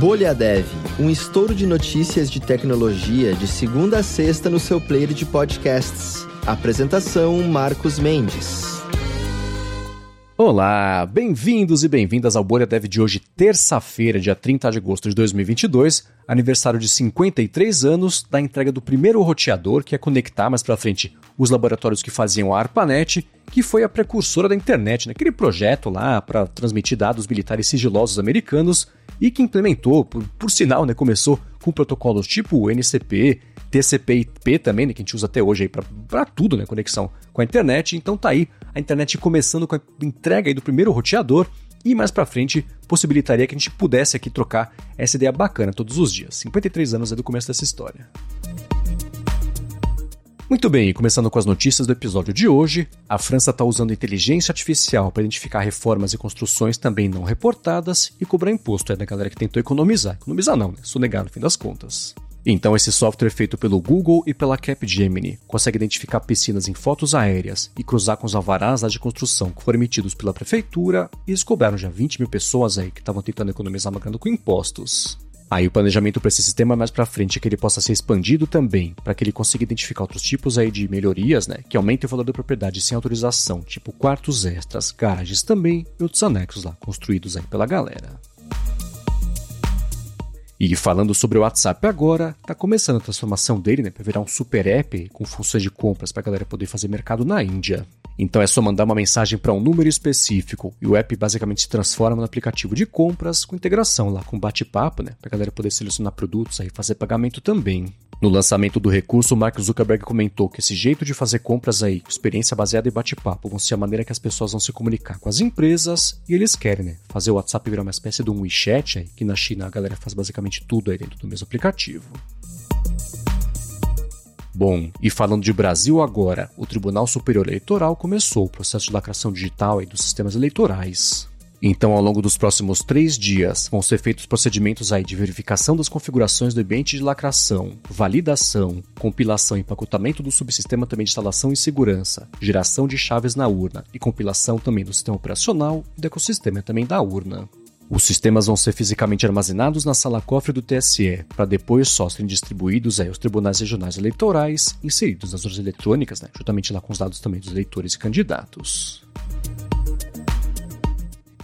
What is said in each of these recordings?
Bolha Dev, um estouro de notícias de tecnologia de segunda a sexta no seu player de podcasts. Apresentação Marcos Mendes. Olá, bem-vindos e bem-vindas ao Bolha Dev de hoje, terça-feira, dia 30 de agosto de 2022, aniversário de 53 anos da entrega do primeiro roteador que ia conectar mais pra frente os laboratórios que faziam a ARPANET, que foi a precursora da internet, naquele projeto lá para transmitir dados militares sigilosos americanos e que implementou, por, por sinal, né, começou com protocolos tipo NCP, TCP/IP também, né, que a gente usa até hoje aí para tudo, né, conexão com a internet. Então tá aí a internet começando com a entrega aí do primeiro roteador e mais para frente possibilitaria que a gente pudesse aqui trocar essa ideia bacana todos os dias. 53 anos é do começo dessa história. Muito bem, começando com as notícias do episódio de hoje, a França está usando inteligência artificial para identificar reformas e construções também não reportadas e cobrar imposto é da galera que tentou economizar. Economizar não, né? Sonegar no fim das contas. Então, esse software feito pelo Google e pela Capgemini consegue identificar piscinas em fotos aéreas e cruzar com os alvarás de construção que foram emitidos pela prefeitura e eles cobraram já 20 mil pessoas aí que estavam tentando economizar pagando com impostos. Aí o planejamento para esse sistema mais para frente é que ele possa ser expandido também, para que ele consiga identificar outros tipos aí de melhorias, né, que aumentem o valor da propriedade sem autorização, tipo quartos extras, garagens também e outros anexos lá construídos aí pela galera. E falando sobre o WhatsApp agora, tá começando a transformação dele, né, para virar um super app com funções de compras para a galera poder fazer mercado na Índia. Então é só mandar uma mensagem para um número específico e o app basicamente se transforma no aplicativo de compras com integração lá com bate-papo, né, para a galera poder selecionar produtos e fazer pagamento também. No lançamento do recurso, Mark Zuckerberg comentou que esse jeito de fazer compras aí, experiência baseada em bate-papo, vão ser a maneira que as pessoas vão se comunicar com as empresas e eles querem, né? Fazer o WhatsApp virar uma espécie de um WeChat aí, que na China a galera faz basicamente tudo aí dentro do mesmo aplicativo. Bom, e falando de Brasil agora, o Tribunal Superior Eleitoral começou o processo de lacração digital aí dos sistemas eleitorais. Então, ao longo dos próximos três dias, vão ser feitos procedimentos aí de verificação das configurações do ambiente de lacração, validação, compilação e empacotamento do subsistema também de instalação e segurança, geração de chaves na urna e compilação também do sistema operacional e do ecossistema também da urna. Os sistemas vão ser fisicamente armazenados na sala cofre do TSE, para depois só serem distribuídos aí aos tribunais regionais eleitorais, inseridos nas urnas eletrônicas, né, juntamente lá com os dados também dos eleitores e candidatos.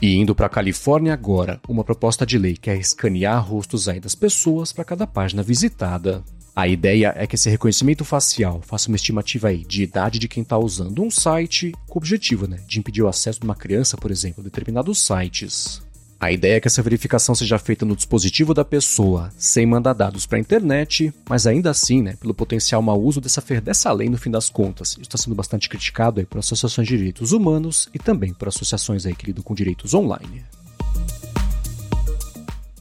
E indo para a Califórnia agora, uma proposta de lei quer escanear rostos aí das pessoas para cada página visitada. A ideia é que esse reconhecimento facial faça uma estimativa aí de idade de quem está usando um site, com o objetivo né, de impedir o acesso de uma criança, por exemplo, a determinados sites. A ideia é que essa verificação seja feita no dispositivo da pessoa, sem mandar dados para a internet, mas ainda assim, né, pelo potencial mau uso dessa, dessa lei no fim das contas. Isso está sendo bastante criticado aí por associações de direitos humanos e também por associações aí que lidam com direitos online.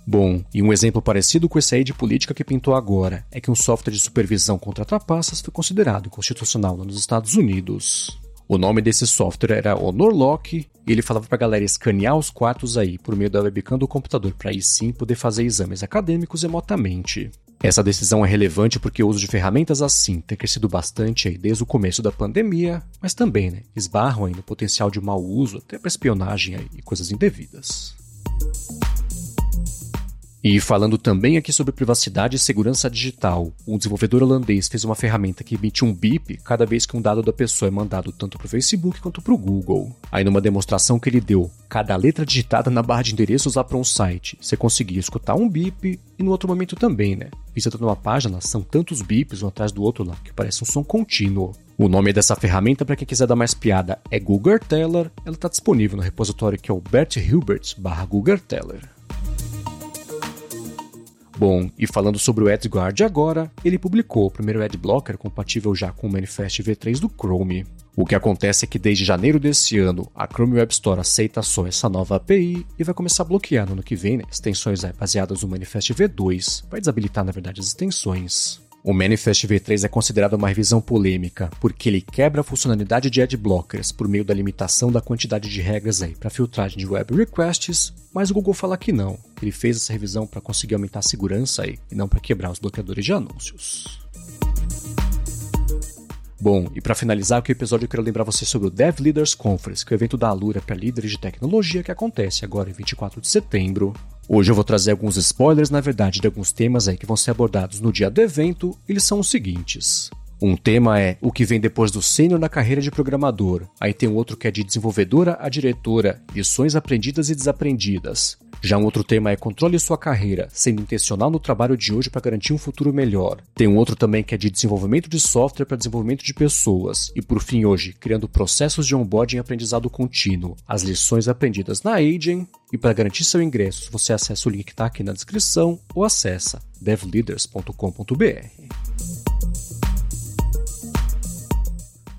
Bom, e um exemplo parecido com esse aí de política que pintou agora é que um software de supervisão contra trapaças foi considerado inconstitucional nos Estados Unidos. O nome desse software era HonorLock e ele falava pra galera escanear os quartos aí por meio da webcam do computador para aí sim poder fazer exames acadêmicos remotamente. Essa decisão é relevante porque o uso de ferramentas assim tem crescido bastante aí desde o começo da pandemia, mas também né, esbarram aí no potencial de mau uso até para espionagem aí e coisas indevidas. E falando também aqui sobre privacidade e segurança digital, um desenvolvedor holandês fez uma ferramenta que emite um bip cada vez que um dado da pessoa é mandado tanto para o Facebook quanto para o Google. Aí numa demonstração que ele deu, cada letra digitada na barra de endereços lá para um site, você conseguia escutar um bip e no outro momento também, né? Visitando uma página, são tantos bips um atrás do outro lá que parece um som contínuo. O nome dessa ferramenta, para quem quiser dar mais piada, é Google Teller. Ela está disponível no repositório que é o Bert Hilbert barra Google Teller. Bom, e falando sobre o AdGuard agora, ele publicou o primeiro adblocker compatível já com o Manifest V3 do Chrome. O que acontece é que desde janeiro desse ano, a Chrome Web Store aceita só essa nova API e vai começar a bloquear no ano que vem né, extensões baseadas no Manifest V2, vai desabilitar na verdade as extensões. O Manifest V3 é considerado uma revisão polêmica porque ele quebra a funcionalidade de adblockers por meio da limitação da quantidade de regras aí para filtragem de web requests, mas o Google fala que não, ele fez essa revisão para conseguir aumentar a segurança aí e não para quebrar os bloqueadores de anúncios. Bom, e para finalizar o episódio, eu quero lembrar você sobre o Dev Leaders Conference, que é o evento da Alura para líderes de tecnologia que acontece agora em 24 de setembro. Hoje eu vou trazer alguns spoilers, na verdade, de alguns temas aí que vão ser abordados no dia do evento. Eles são os seguintes. Um tema é o que vem depois do sênior na carreira de programador. Aí tem um outro que é de desenvolvedora a diretora, lições aprendidas e desaprendidas. Já um outro tema é controle sua carreira, sendo intencional no trabalho de hoje para garantir um futuro melhor. Tem um outro também que é de desenvolvimento de software para desenvolvimento de pessoas. E por fim, hoje, criando processos de onboarding e aprendizado contínuo. As lições aprendidas na Agent. E para garantir seu ingresso, você acessa o link que está aqui na descrição ou acessa devleaders.com.br.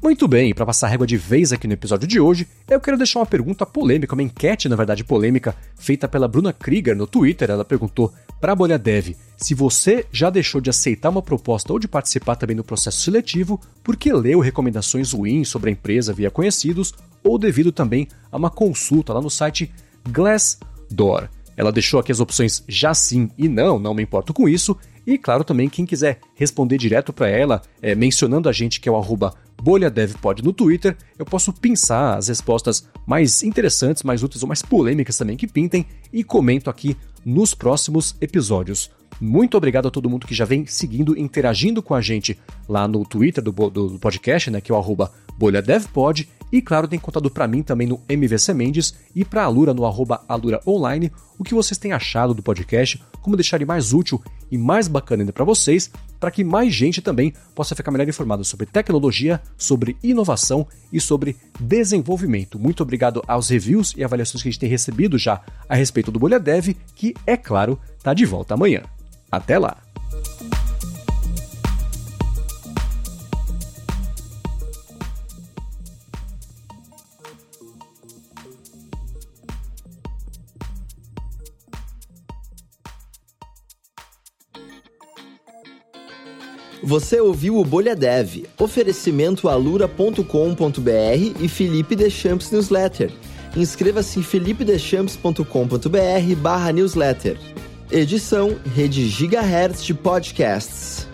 Muito bem, para passar régua de vez aqui no episódio de hoje, eu quero deixar uma pergunta polêmica, uma enquete, na verdade, polêmica, feita pela Bruna Krieger no Twitter. Ela perguntou para a Bolha Dev se você já deixou de aceitar uma proposta ou de participar também no processo seletivo porque leu recomendações ruins sobre a empresa via conhecidos ou devido também a uma consulta lá no site Glassdoor. Ela deixou aqui as opções já sim e não, não me importo com isso. E claro também, quem quiser responder direto para ela, é, mencionando a gente que é o arroba BolhaDevPod no Twitter, eu posso pensar as respostas mais interessantes, mais úteis ou mais polêmicas também que pintem e comento aqui nos próximos episódios. Muito obrigado a todo mundo que já vem seguindo, interagindo com a gente lá no Twitter do, do podcast, né, que é o arroba BolhaDevPod. E claro, tem contado para mim também no MVC Mendes e para a Alura no arroba Alura Online o que vocês têm achado do podcast, como deixar ele mais útil e mais bacana ainda para vocês, para que mais gente também possa ficar melhor informada sobre tecnologia, sobre inovação e sobre desenvolvimento. Muito obrigado aos reviews e avaliações que a gente tem recebido já a respeito do Bolha Dev, que, é claro, está de volta amanhã. Até lá! Você ouviu o Bolha Dev, oferecimento alura.com.br e Felipe Deschamps Newsletter. Inscreva-se em felipedechamps.com.br barra newsletter. Edição Rede Gigahertz de Podcasts.